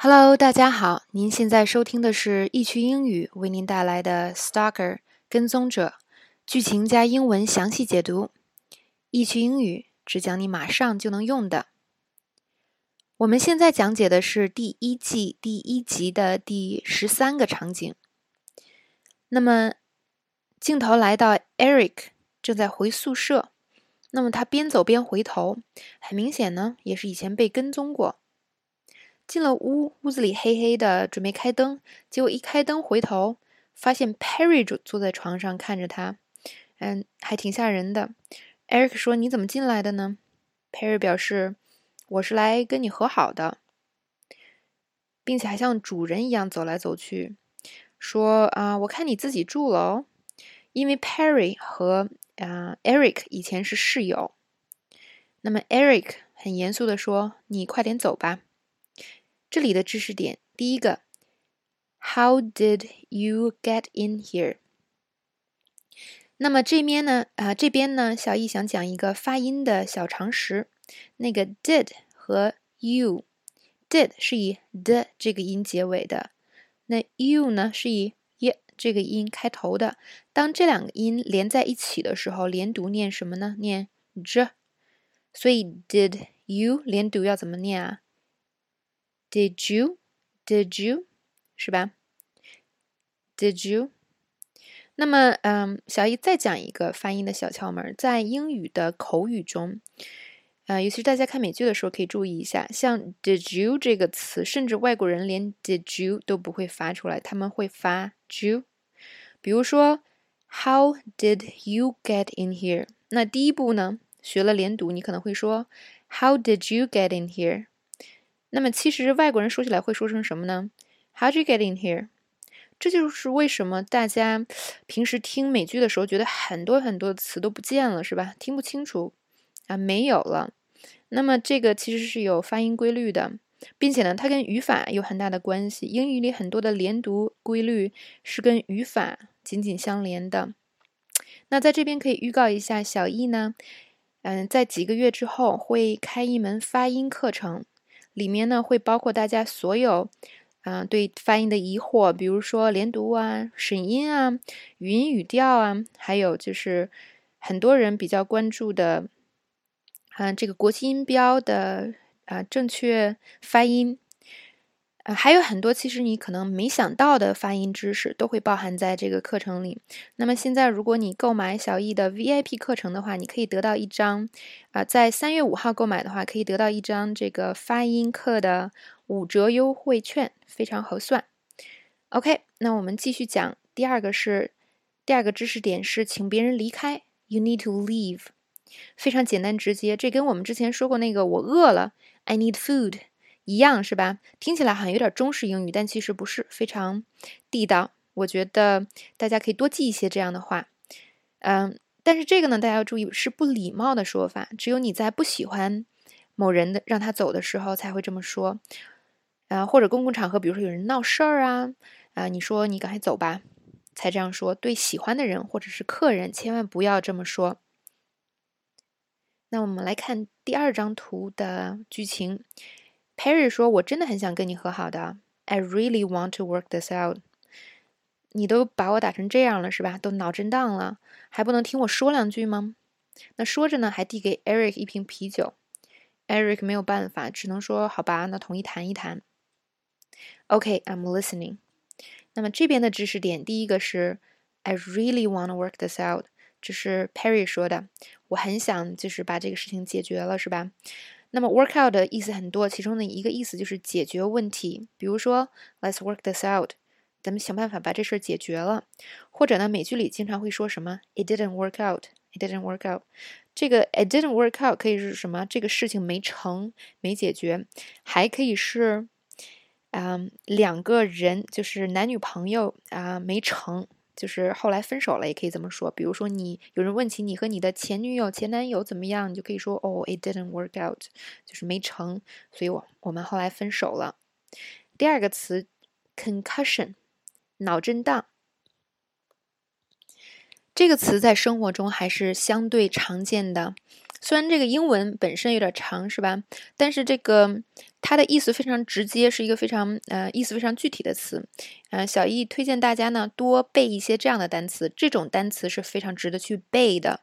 Hello，大家好，您现在收听的是易趣英语为您带来的《Stalker》跟踪者剧情加英文详细解读。易趣英语只讲你马上就能用的。我们现在讲解的是第一季第一集的第十三个场景。那么，镜头来到 Eric 正在回宿舍，那么他边走边回头，很明显呢，也是以前被跟踪过。进了屋，屋子里黑黑的，准备开灯，结果一开灯回头，发现 Perry 坐坐在床上看着他，嗯，还挺吓人的。Eric 说：“你怎么进来的呢？”Perry 表示：“我是来跟你和好的，并且还像主人一样走来走去，说啊，我看你自己住了哦，因为 Perry 和啊 Eric 以前是室友。那么 Eric 很严肃的说：“你快点走吧。”这里的知识点，第一个，How did you get in here？那么这边呢，啊这边呢，小易想讲一个发音的小常识。那个 did 和 you，did 是以 d 这个音结尾的，那 you 呢是以 y 这个音开头的。当这两个音连在一起的时候，连读念什么呢？念 j。所以 did you 连读要怎么念啊？Did you? Did you? 是吧？Did you? 那么，嗯，小易再讲一个发音的小窍门，在英语的口语中，呃，尤其是大家看美剧的时候可以注意一下，像 Did you 这个词，甚至外国人连 Did you 都不会发出来，他们会发 you。比如说，How did you get in here？那第一步呢，学了连读，你可能会说 How did you get in here？那么其实外国人说起来会说成什么呢？How'd you get in here？这就是为什么大家平时听美剧的时候觉得很多很多词都不见了，是吧？听不清楚啊，没有了。那么这个其实是有发音规律的，并且呢，它跟语法有很大的关系。英语里很多的连读规律是跟语法紧紧相连的。那在这边可以预告一下，小易呢，嗯，在几个月之后会开一门发音课程。里面呢会包括大家所有，嗯，对发音的疑惑，比如说连读啊、审音啊、语音语调啊，还有就是很多人比较关注的，嗯，这个国际音标的啊正确发音。还有很多，其实你可能没想到的发音知识都会包含在这个课程里。那么现在，如果你购买小易的 VIP 课程的话，你可以得到一张，啊，在三月五号购买的话，可以得到一张这个发音课的五折优惠券，非常合算。OK，那我们继续讲第二个是第二个知识点是请别人离开，You need to leave，非常简单直接。这跟我们之前说过那个我饿了，I need food。一样是吧？听起来好像有点中式英语，但其实不是，非常地道。我觉得大家可以多记一些这样的话。嗯，但是这个呢，大家要注意是不礼貌的说法，只有你在不喜欢某人的让他走的时候才会这么说。啊，或者公共场合，比如说有人闹事儿啊，啊，你说你赶快走吧，才这样说。对喜欢的人或者是客人，千万不要这么说。那我们来看第二张图的剧情。Perry 说：“我真的很想跟你和好的，I really want to work this out。你都把我打成这样了，是吧？都脑震荡了，还不能听我说两句吗？”那说着呢，还递给 Eric 一瓶啤酒。Eric 没有办法，只能说：“好吧，那同意谈一谈。” OK，I'm listening。那么这边的知识点，第一个是 I really want to work this out，这是 Perry 说的，我很想就是把这个事情解决了，是吧？那么 work out 的意思很多，其中的一个意思就是解决问题。比如说，Let's work this out，咱们想办法把这事儿解决了。或者呢，美剧里经常会说什么，It didn't work out，It didn't work out。这个 It didn't work out 可以是什么？这个事情没成，没解决。还可以是，嗯，两个人就是男女朋友啊，没成。就是后来分手了，也可以这么说。比如说，你有人问起你和你的前女友、前男友怎么样，你就可以说：“哦，it didn't work out，就是没成，所以我我们后来分手了。”第二个词，concussion，脑震荡。这个词在生活中还是相对常见的。虽然这个英文本身有点长，是吧？但是这个它的意思非常直接，是一个非常呃意思非常具体的词。嗯，小易推荐大家呢多背一些这样的单词，这种单词是非常值得去背的。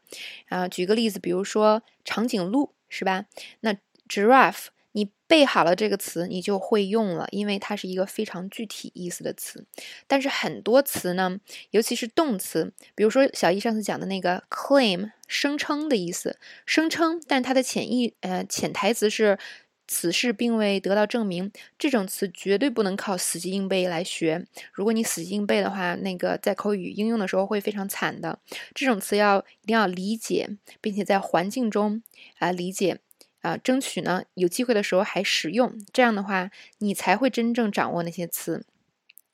啊，举个例子，比如说长颈鹿，是吧？那 giraffe。你背好了这个词，你就会用了，因为它是一个非常具体意思的词。但是很多词呢，尤其是动词，比如说小易上次讲的那个 claim，声称的意思，声称，但它的潜意呃潜台词是此事并未得到证明。这种词绝对不能靠死记硬背来学。如果你死记硬背的话，那个在口语应用的时候会非常惨的。这种词要一定要理解，并且在环境中啊理解。啊，争取呢有机会的时候还使用，这样的话你才会真正掌握那些词。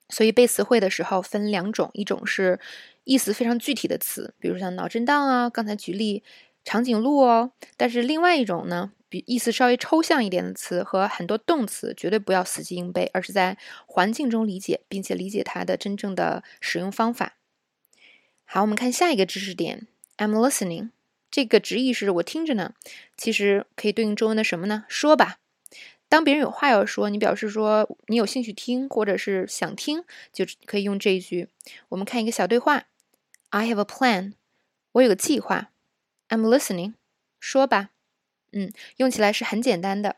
所以背词汇的时候分两种，一种是意思非常具体的词，比如像脑震荡啊，刚才举例长颈鹿哦。但是另外一种呢，比意思稍微抽象一点的词和很多动词，绝对不要死记硬背，而是在环境中理解，并且理解它的真正的使用方法。好，我们看下一个知识点，I'm listening。这个直译是我听着呢，其实可以对应中文的什么呢？说吧。当别人有话要说，你表示说你有兴趣听，或者是想听，就可以用这一句。我们看一个小对话：I have a plan，我有个计划。I'm listening，说吧。嗯，用起来是很简单的。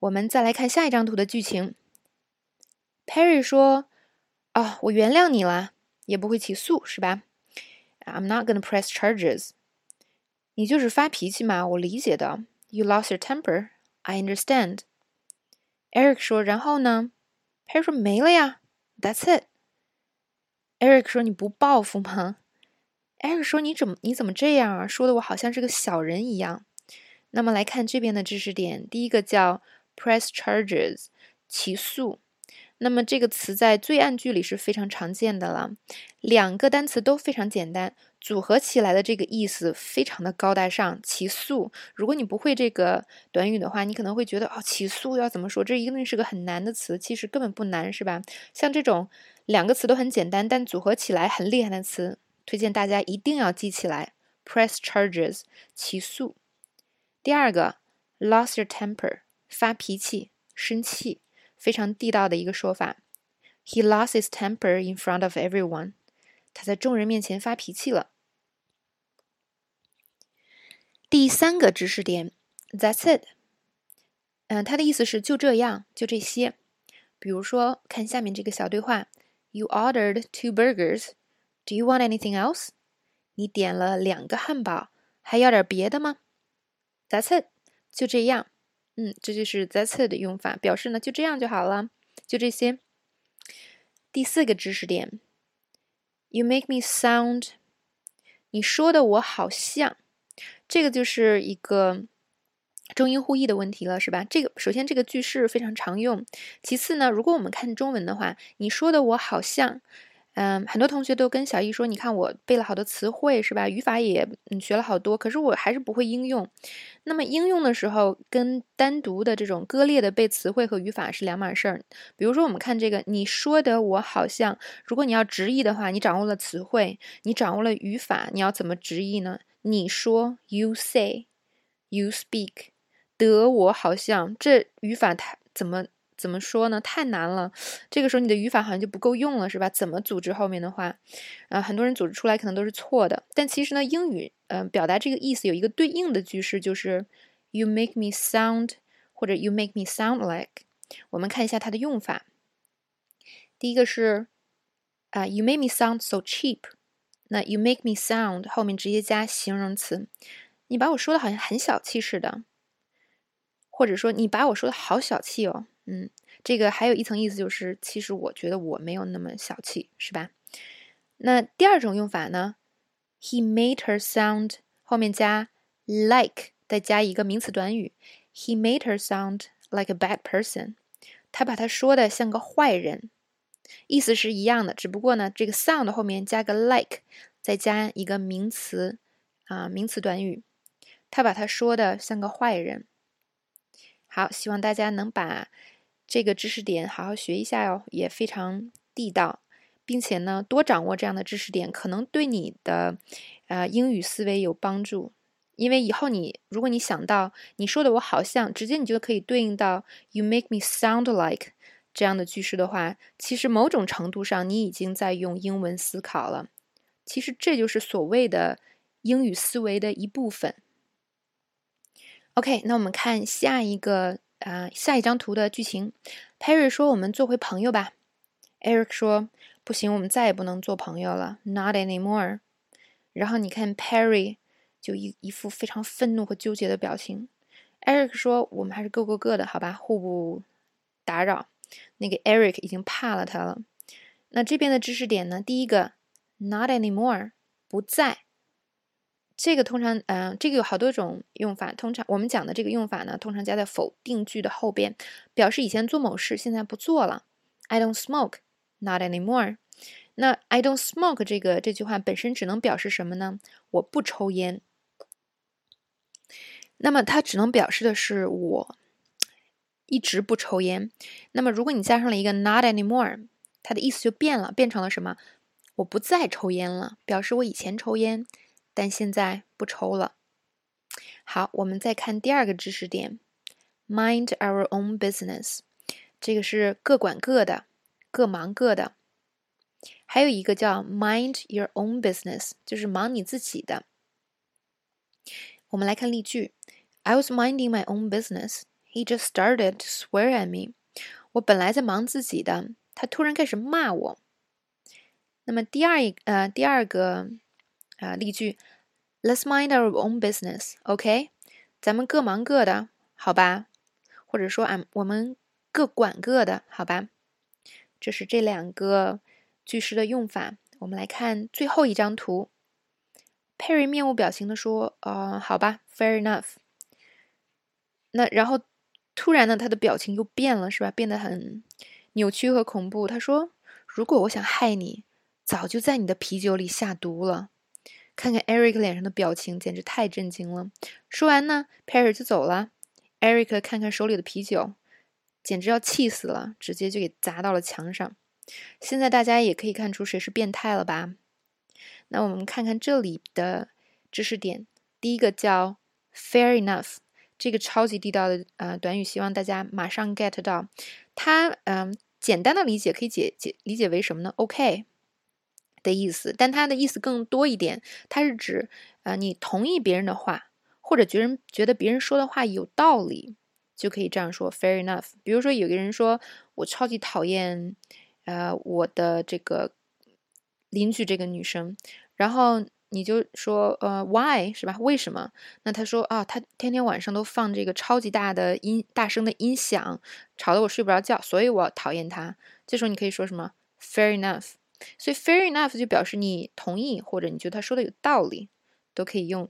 我们再来看下一张图的剧情。Perry 说：“哦，我原谅你了，也不会起诉，是吧？I'm not gonna press charges。”你就是发脾气嘛，我理解的。You lost your temper, I understand. Eric 说，然后呢？Perry 说没了呀，That's it. Eric 说你不报复吗？Eric 说你怎么你怎么这样啊？说的我好像是个小人一样。那么来看这边的知识点，第一个叫 press charges，起诉。那么这个词在罪案句里是非常常见的了。两个单词都非常简单。组合起来的这个意思非常的高大上，起诉。如果你不会这个短语的话，你可能会觉得哦，起诉要怎么说？这一定是个很难的词，其实根本不难，是吧？像这种两个词都很简单，但组合起来很厉害的词，推荐大家一定要记起来。Press charges，起诉。第二个，lost your temper，发脾气、生气，非常地道的一个说法。He lost his temper in front of everyone，他在众人面前发脾气了。第三个知识点，That's it。嗯，它的意思是就这样，就这些。比如说，看下面这个小对话：You ordered two burgers. Do you want anything else？你点了两个汉堡，还要点别的吗？That's it，就这样。嗯，这就是 That's it 的用法，表示呢就这样就好了，就这些。第四个知识点，You make me sound。你说的我好像。这个就是一个中英互译的问题了，是吧？这个首先这个句式非常常用，其次呢，如果我们看中文的话，你说的我好像，嗯，很多同学都跟小易说，你看我背了好多词汇，是吧？语法也嗯学了好多，可是我还是不会应用。那么应用的时候，跟单独的这种割裂的背词汇和语法是两码事儿。比如说，我们看这个，你说的我好像，如果你要直译的话，你掌握了词汇，你掌握了语法，你要怎么直译呢？你说，you say，you speak，得我好像这语法它怎么怎么说呢？太难了。这个时候你的语法好像就不够用了，是吧？怎么组织后面的话？啊，很多人组织出来可能都是错的。但其实呢，英语嗯表达这个意思有一个对应的句式，就是 you make me sound 或者 you make me sound like。我们看一下它的用法。第一个是啊，you make me sound so cheap。那 you make me sound 后面直接加形容词，你把我说的好像很小气似的，或者说你把我说的好小气哦，嗯，这个还有一层意思就是，其实我觉得我没有那么小气，是吧？那第二种用法呢，he made her sound 后面加 like，再加一个名词短语，he made her sound like a bad person，他把他说的像个坏人。意思是一样的，只不过呢，这个 sound 后面加个 like，再加一个名词啊，名词短语。他把他说的像个坏人。好，希望大家能把这个知识点好好学一下哟，也非常地道，并且呢，多掌握这样的知识点，可能对你的呃英语思维有帮助。因为以后你如果你想到你说的我好像，直接你就可以对应到 you make me sound like 这样的句式的话，其实某种程度上你已经在用英文思考了。其实这就是所谓的英语思维的一部分。OK，那我们看下一个啊下一张图的剧情。Perry 说：“我们做回朋友吧。”Eric 说：“不行，我们再也不能做朋友了，Not anymore。”然后你看 Perry。就一一副非常愤怒和纠结的表情。Eric 说：“我们还是各过各的，好吧，互不打扰。”那个 Eric 已经怕了他了。那这边的知识点呢？第一个，not anymore，不在。这个通常，嗯，这个有好多种用法。通常我们讲的这个用法呢，通常加在否定句的后边，表示以前做某事，现在不做了。I don't smoke, not anymore。那 I don't smoke 这个这句话本身只能表示什么呢？我不抽烟。那么它只能表示的是我一直不抽烟。那么如果你加上了一个 not anymore，它的意思就变了，变成了什么？我不再抽烟了，表示我以前抽烟，但现在不抽了。好，我们再看第二个知识点，mind our own business，这个是各管各的，各忙各的。还有一个叫 mind your own business，就是忙你自己的。我们来看例句。I was minding my own business. He just started to swear at me. 我本来在忙自己的，他突然开始骂我。那么第二一呃第二个啊例句，Let's mind our own business. OK，咱们各忙各的，好吧？或者说俺我们各管各的，好吧？这是这两个句式的用法。我们来看最后一张图。Perry 面无表情的说：“呃，好吧，Fair enough。”那然后，突然呢，他的表情又变了，是吧？变得很扭曲和恐怖。他说：“如果我想害你，早就在你的啤酒里下毒了。”看看 Eric 脸上的表情，简直太震惊了。说完呢，Perry 就走了。Eric 看看手里的啤酒，简直要气死了，直接就给砸到了墙上。现在大家也可以看出谁是变态了吧？那我们看看这里的知识点，第一个叫 “fair enough”。这个超级地道的呃短语，希望大家马上 get 到。它嗯，简单的理解可以解解理解为什么呢？OK 的意思，但它的意思更多一点。它是指呃，你同意别人的话，或者觉人觉得别人说的话有道理，就可以这样说 fair enough。比如说有个人说我超级讨厌呃我的这个邻居这个女生，然后。你就说，呃，why 是吧？为什么？那他说啊，他天天晚上都放这个超级大的音，大声的音响，吵得我睡不着觉，所以我讨厌他。这时候你可以说什么？Fair enough。所以 fair enough 就表示你同意或者你觉得他说的有道理，都可以用。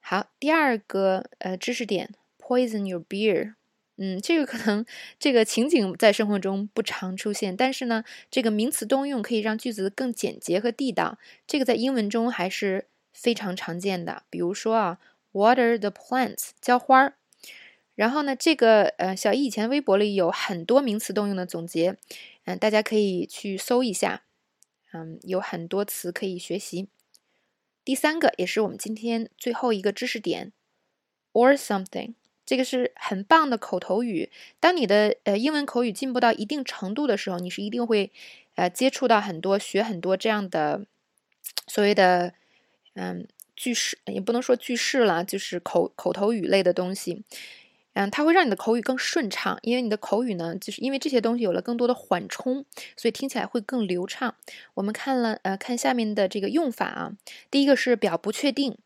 好，第二个呃知识点，poison your beer。嗯，这个可能这个情景在生活中不常出现，但是呢，这个名词动用可以让句子更简洁和地道。这个在英文中还是非常常见的。比如说啊，water the plants，浇花儿。然后呢，这个呃，小易以前微博里有很多名词动用的总结，嗯，大家可以去搜一下，嗯，有很多词可以学习。第三个也是我们今天最后一个知识点，or something。这个是很棒的口头语。当你的呃英文口语进步到一定程度的时候，你是一定会呃接触到很多、学很多这样的所谓的嗯句式，也不能说句式了，就是口口头语类的东西。嗯，它会让你的口语更顺畅，因为你的口语呢，就是因为这些东西有了更多的缓冲，所以听起来会更流畅。我们看了呃看下面的这个用法啊，第一个是表不确定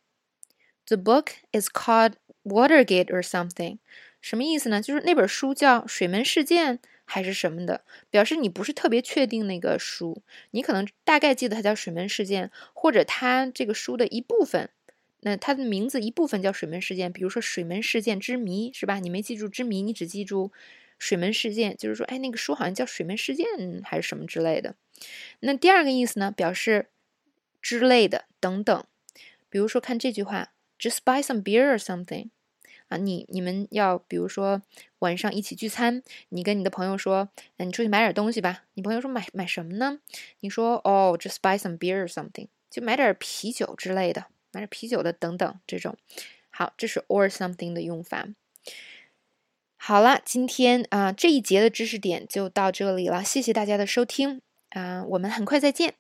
，The book is called。Watergate or something，什么意思呢？就是那本书叫《水门事件》还是什么的，表示你不是特别确定那个书，你可能大概记得它叫《水门事件》，或者它这个书的一部分，那它的名字一部分叫《水门事件》，比如说《水门事件之谜》，是吧？你没记住之谜，你只记住水门事件，就是说，哎，那个书好像叫《水门事件》还是什么之类的。那第二个意思呢，表示之类的等等，比如说看这句话，Just buy some beer or something。啊，你你们要比如说晚上一起聚餐，你跟你的朋友说，嗯，你出去买点东西吧。你朋友说买买什么呢？你说哦，just buy some beer or something，就买点啤酒之类的买点啤酒的等等这种。好，这是 or something 的用法。好了，今天啊这一节的知识点就到这里了，谢谢大家的收听啊，我们很快再见。